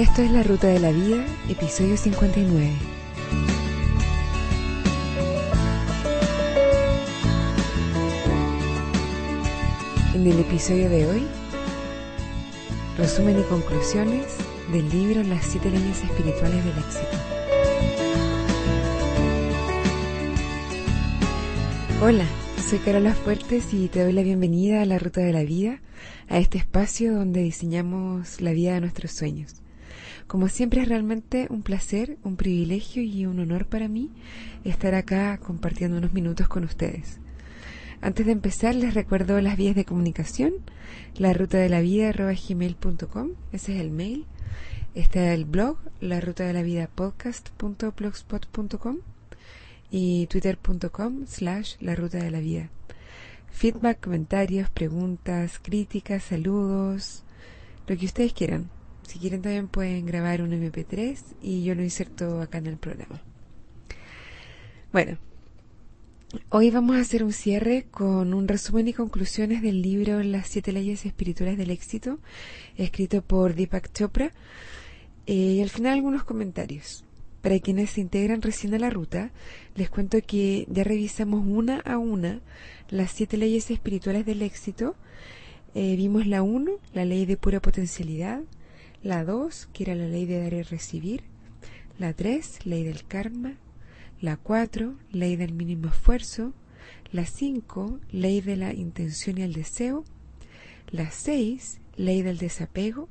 Esto es La Ruta de la Vida, episodio 59. En el episodio de hoy, resumen y conclusiones del libro Las siete leyes espirituales del éxito. Hola, soy Carola Fuertes y te doy la bienvenida a La Ruta de la Vida, a este espacio donde diseñamos la vida de nuestros sueños. Como siempre es realmente un placer, un privilegio y un honor para mí estar acá compartiendo unos minutos con ustedes. Antes de empezar les recuerdo las vías de comunicación, la ruta de la vida gmail.com, ese es el mail. Está el blog, la ruta de la vida podcast.blogspot.com y twitter.com slash la ruta de la vida. Feedback, comentarios, preguntas, críticas, saludos, lo que ustedes quieran. Si quieren también pueden grabar un MP3 y yo lo inserto acá en el programa. Bueno, hoy vamos a hacer un cierre con un resumen y conclusiones del libro Las siete leyes espirituales del éxito, escrito por Deepak Chopra, eh, y al final algunos comentarios. Para quienes se integran recién a la ruta, les cuento que ya revisamos una a una las siete leyes espirituales del éxito. Eh, vimos la 1, la ley de pura potencialidad, la 2, que era la ley de dar y recibir, la 3, ley del karma, la 4, ley del mínimo esfuerzo, la 5, ley de la intención y el deseo, la 6, ley del desapego.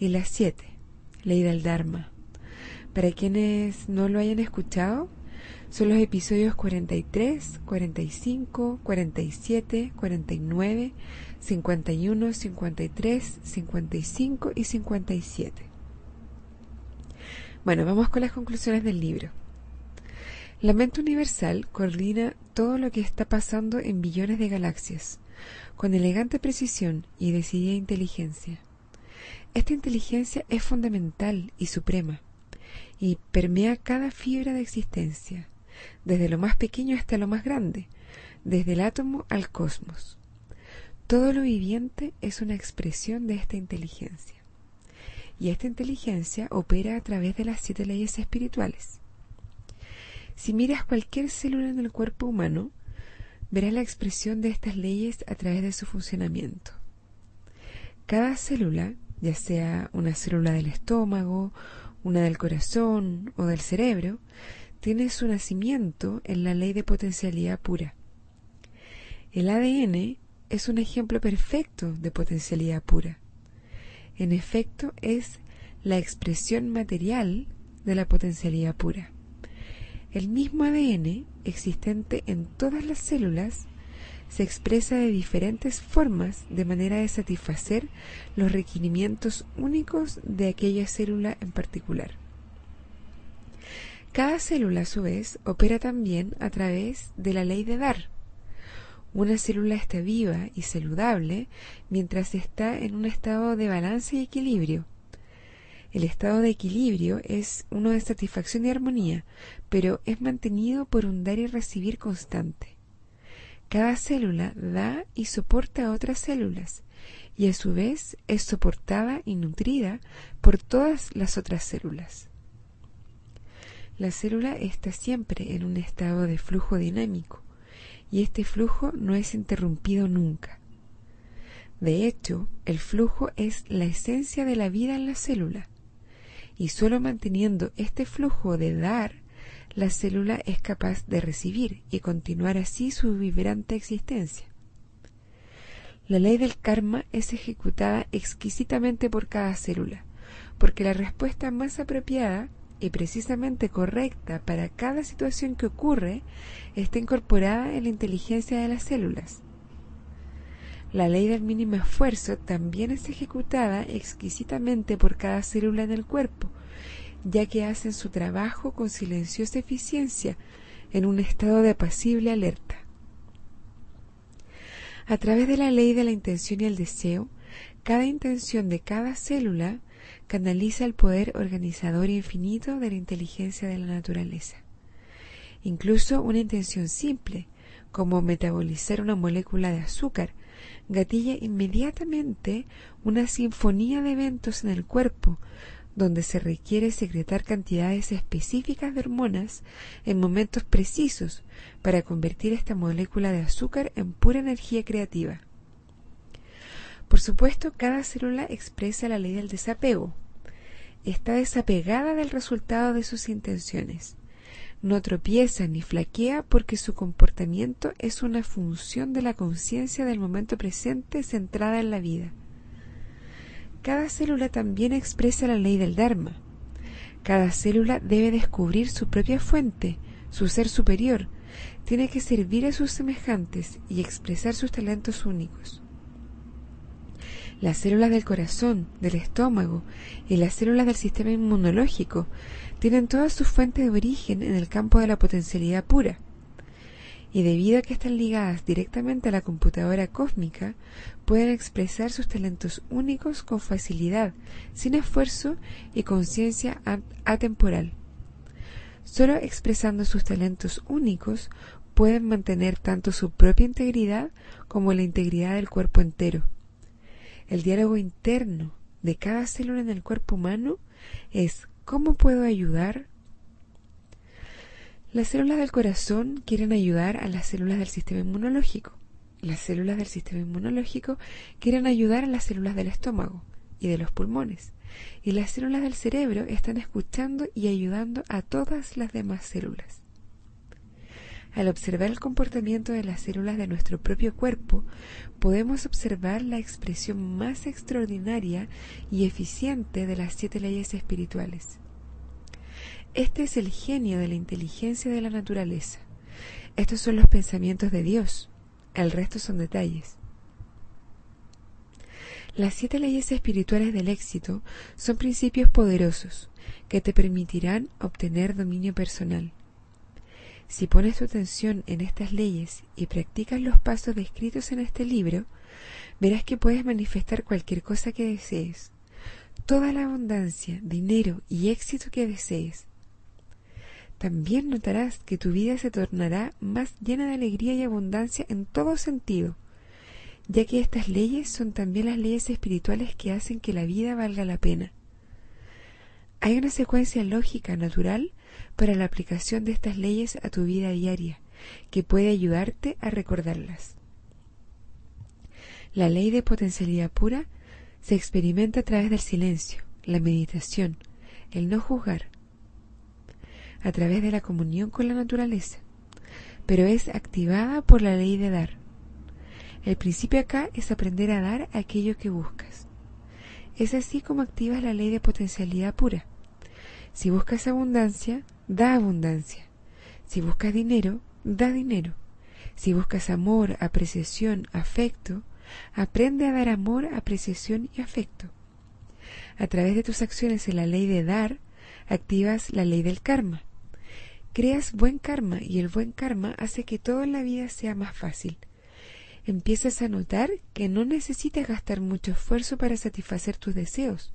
Y la 7, ley del Dharma. Para quienes no lo hayan escuchado, son los episodios 43, 45, 47, 49, 51, 53, 55 y 57. Bueno, vamos con las conclusiones del libro. La mente universal coordina todo lo que está pasando en billones de galaxias, con elegante precisión y decidida inteligencia. Esta inteligencia es fundamental y suprema, y permea cada fibra de existencia, desde lo más pequeño hasta lo más grande, desde el átomo al cosmos. Todo lo viviente es una expresión de esta inteligencia. Y esta inteligencia opera a través de las siete leyes espirituales. Si miras cualquier célula en el cuerpo humano, verás la expresión de estas leyes a través de su funcionamiento. Cada célula, ya sea una célula del estómago, una del corazón o del cerebro, tiene su nacimiento en la ley de potencialidad pura. El ADN es un ejemplo perfecto de potencialidad pura. En efecto, es la expresión material de la potencialidad pura. El mismo ADN, existente en todas las células, se expresa de diferentes formas de manera de satisfacer los requerimientos únicos de aquella célula en particular. Cada célula, a su vez, opera también a través de la ley de dar. Una célula está viva y saludable mientras está en un estado de balance y equilibrio. El estado de equilibrio es uno de satisfacción y armonía, pero es mantenido por un dar y recibir constante. Cada célula da y soporta a otras células, y a su vez es soportada y nutrida por todas las otras células. La célula está siempre en un estado de flujo dinámico y este flujo no es interrumpido nunca. De hecho, el flujo es la esencia de la vida en la célula y solo manteniendo este flujo de dar, la célula es capaz de recibir y continuar así su vibrante existencia. La ley del karma es ejecutada exquisitamente por cada célula, porque la respuesta más apropiada y precisamente correcta para cada situación que ocurre está incorporada en la inteligencia de las células. La ley del mínimo esfuerzo también es ejecutada exquisitamente por cada célula en el cuerpo, ya que hacen su trabajo con silenciosa eficiencia en un estado de apacible alerta. A través de la ley de la intención y el deseo, cada intención de cada célula canaliza el poder organizador infinito de la inteligencia de la naturaleza. Incluso una intención simple, como metabolizar una molécula de azúcar, gatilla inmediatamente una sinfonía de eventos en el cuerpo, donde se requiere secretar cantidades específicas de hormonas en momentos precisos para convertir esta molécula de azúcar en pura energía creativa. Por supuesto, cada célula expresa la ley del desapego. Está desapegada del resultado de sus intenciones. No tropieza ni flaquea porque su comportamiento es una función de la conciencia del momento presente centrada en la vida. Cada célula también expresa la ley del Dharma. Cada célula debe descubrir su propia fuente, su ser superior, tiene que servir a sus semejantes y expresar sus talentos únicos. Las células del corazón, del estómago y las células del sistema inmunológico tienen todas sus fuentes de origen en el campo de la potencialidad pura y debido a que están ligadas directamente a la computadora cósmica, pueden expresar sus talentos únicos con facilidad, sin esfuerzo y conciencia atemporal. Solo expresando sus talentos únicos pueden mantener tanto su propia integridad como la integridad del cuerpo entero. El diálogo interno de cada célula en el cuerpo humano es ¿cómo puedo ayudar las células del corazón quieren ayudar a las células del sistema inmunológico. Las células del sistema inmunológico quieren ayudar a las células del estómago y de los pulmones. Y las células del cerebro están escuchando y ayudando a todas las demás células. Al observar el comportamiento de las células de nuestro propio cuerpo, podemos observar la expresión más extraordinaria y eficiente de las siete leyes espirituales. Este es el genio de la inteligencia de la naturaleza. Estos son los pensamientos de Dios. El resto son detalles. Las siete leyes espirituales del éxito son principios poderosos que te permitirán obtener dominio personal. Si pones tu atención en estas leyes y practicas los pasos descritos en este libro, verás que puedes manifestar cualquier cosa que desees, toda la abundancia, dinero y éxito que desees, también notarás que tu vida se tornará más llena de alegría y abundancia en todo sentido, ya que estas leyes son también las leyes espirituales que hacen que la vida valga la pena. Hay una secuencia lógica natural para la aplicación de estas leyes a tu vida diaria, que puede ayudarte a recordarlas. La ley de potencialidad pura se experimenta a través del silencio, la meditación, el no juzgar, a través de la comunión con la naturaleza, pero es activada por la ley de dar. El principio acá es aprender a dar aquello que buscas. Es así como activas la ley de potencialidad pura. Si buscas abundancia, da abundancia. Si buscas dinero, da dinero. Si buscas amor, apreciación, afecto, aprende a dar amor, apreciación y afecto. A través de tus acciones en la ley de dar, activas la ley del karma. Creas buen karma y el buen karma hace que todo en la vida sea más fácil. Empiezas a notar que no necesitas gastar mucho esfuerzo para satisfacer tus deseos,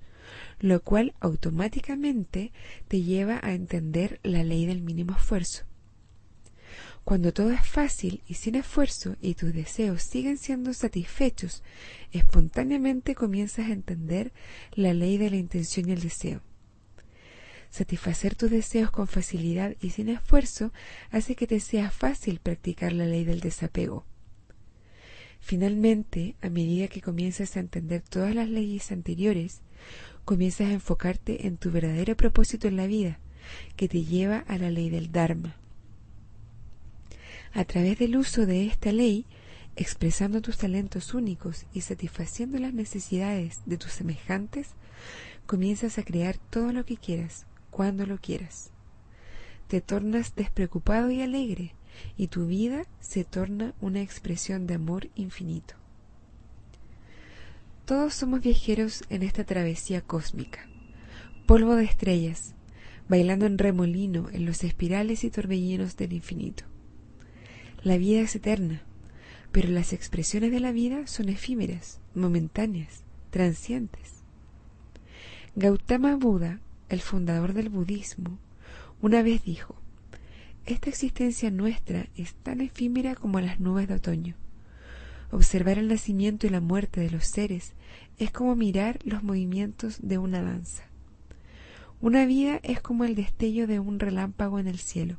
lo cual automáticamente te lleva a entender la ley del mínimo esfuerzo. Cuando todo es fácil y sin esfuerzo y tus deseos siguen siendo satisfechos, espontáneamente comienzas a entender la ley de la intención y el deseo. Satisfacer tus deseos con facilidad y sin esfuerzo hace que te sea fácil practicar la ley del desapego. Finalmente, a medida que comienzas a entender todas las leyes anteriores, comienzas a enfocarte en tu verdadero propósito en la vida, que te lleva a la ley del Dharma. A través del uso de esta ley, expresando tus talentos únicos y satisfaciendo las necesidades de tus semejantes, comienzas a crear todo lo que quieras, cuando lo quieras. Te tornas despreocupado y alegre y tu vida se torna una expresión de amor infinito. Todos somos viajeros en esta travesía cósmica, polvo de estrellas, bailando en remolino en los espirales y torbellinos del infinito. La vida es eterna, pero las expresiones de la vida son efímeras, momentáneas, transientes. Gautama Buda el fundador del budismo, una vez dijo, Esta existencia nuestra es tan efímera como las nubes de otoño. Observar el nacimiento y la muerte de los seres es como mirar los movimientos de una danza. Una vida es como el destello de un relámpago en el cielo,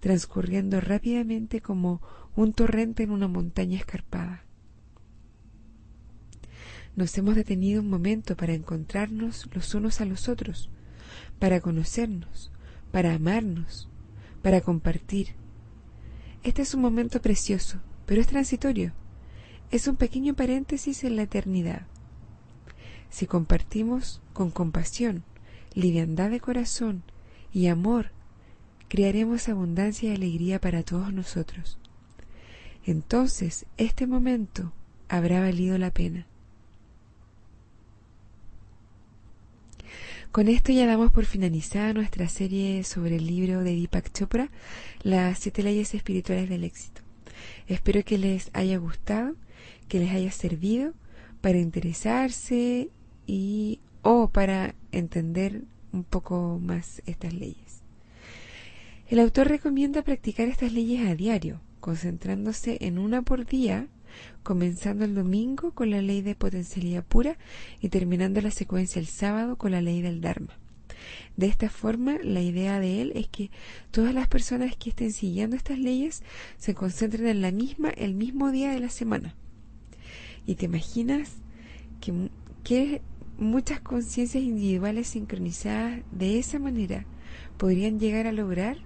transcurriendo rápidamente como un torrente en una montaña escarpada. Nos hemos detenido un momento para encontrarnos los unos a los otros, para conocernos, para amarnos, para compartir. Este es un momento precioso, pero es transitorio. Es un pequeño paréntesis en la eternidad. Si compartimos con compasión, liviandad de corazón y amor, crearemos abundancia y alegría para todos nosotros. Entonces este momento habrá valido la pena. Con esto ya damos por finalizada nuestra serie sobre el libro de Deepak Chopra, Las siete leyes espirituales del éxito. Espero que les haya gustado, que les haya servido para interesarse y o para entender un poco más estas leyes. El autor recomienda practicar estas leyes a diario, concentrándose en una por día comenzando el domingo con la ley de potencialidad pura y terminando la secuencia el sábado con la ley del Dharma. De esta forma, la idea de él es que todas las personas que estén siguiendo estas leyes se concentren en la misma el mismo día de la semana. Y te imaginas que, que muchas conciencias individuales sincronizadas de esa manera podrían llegar a lograr.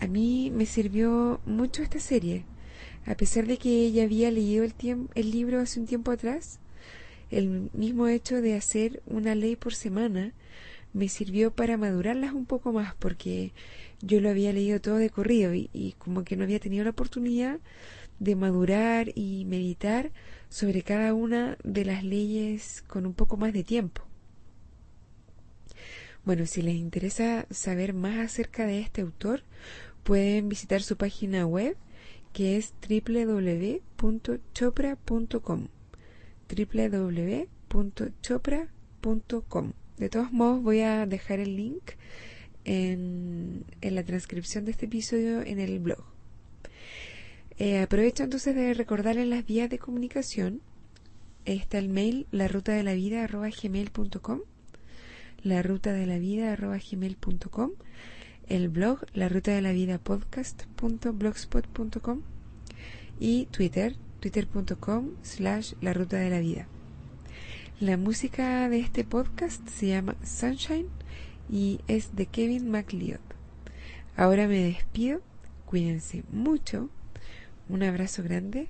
A mí me sirvió mucho esta serie a pesar de que ella había leído el, libro hace un tiempo atrás, el mismo hecho de hacer una ley por semana me sirvió para madurarlas un poco más porque yo lo había leído todo de corrido y, y, como que no había tenido la oportunidad de madurar y meditar sobre cada una de las leyes con un poco más de tiempo. Bueno, si les interesa saber más acerca de este autor, pueden visitar su página web que es www.chopra.com www.chopra.com De todos modos voy a dejar el link en, en la transcripción de este episodio en el blog. Eh, aprovecho entonces de recordarles las vías de comunicación. Está el mail la ruta de la vida gmail.com la ruta de la vida gmail.com el blog la ruta de la vida y Twitter twitter.com slash la ruta de la vida. La música de este podcast se llama Sunshine y es de Kevin MacLeod. Ahora me despido, cuídense mucho, un abrazo grande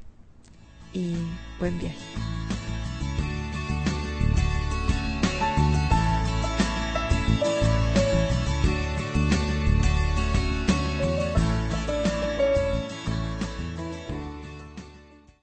y buen viaje.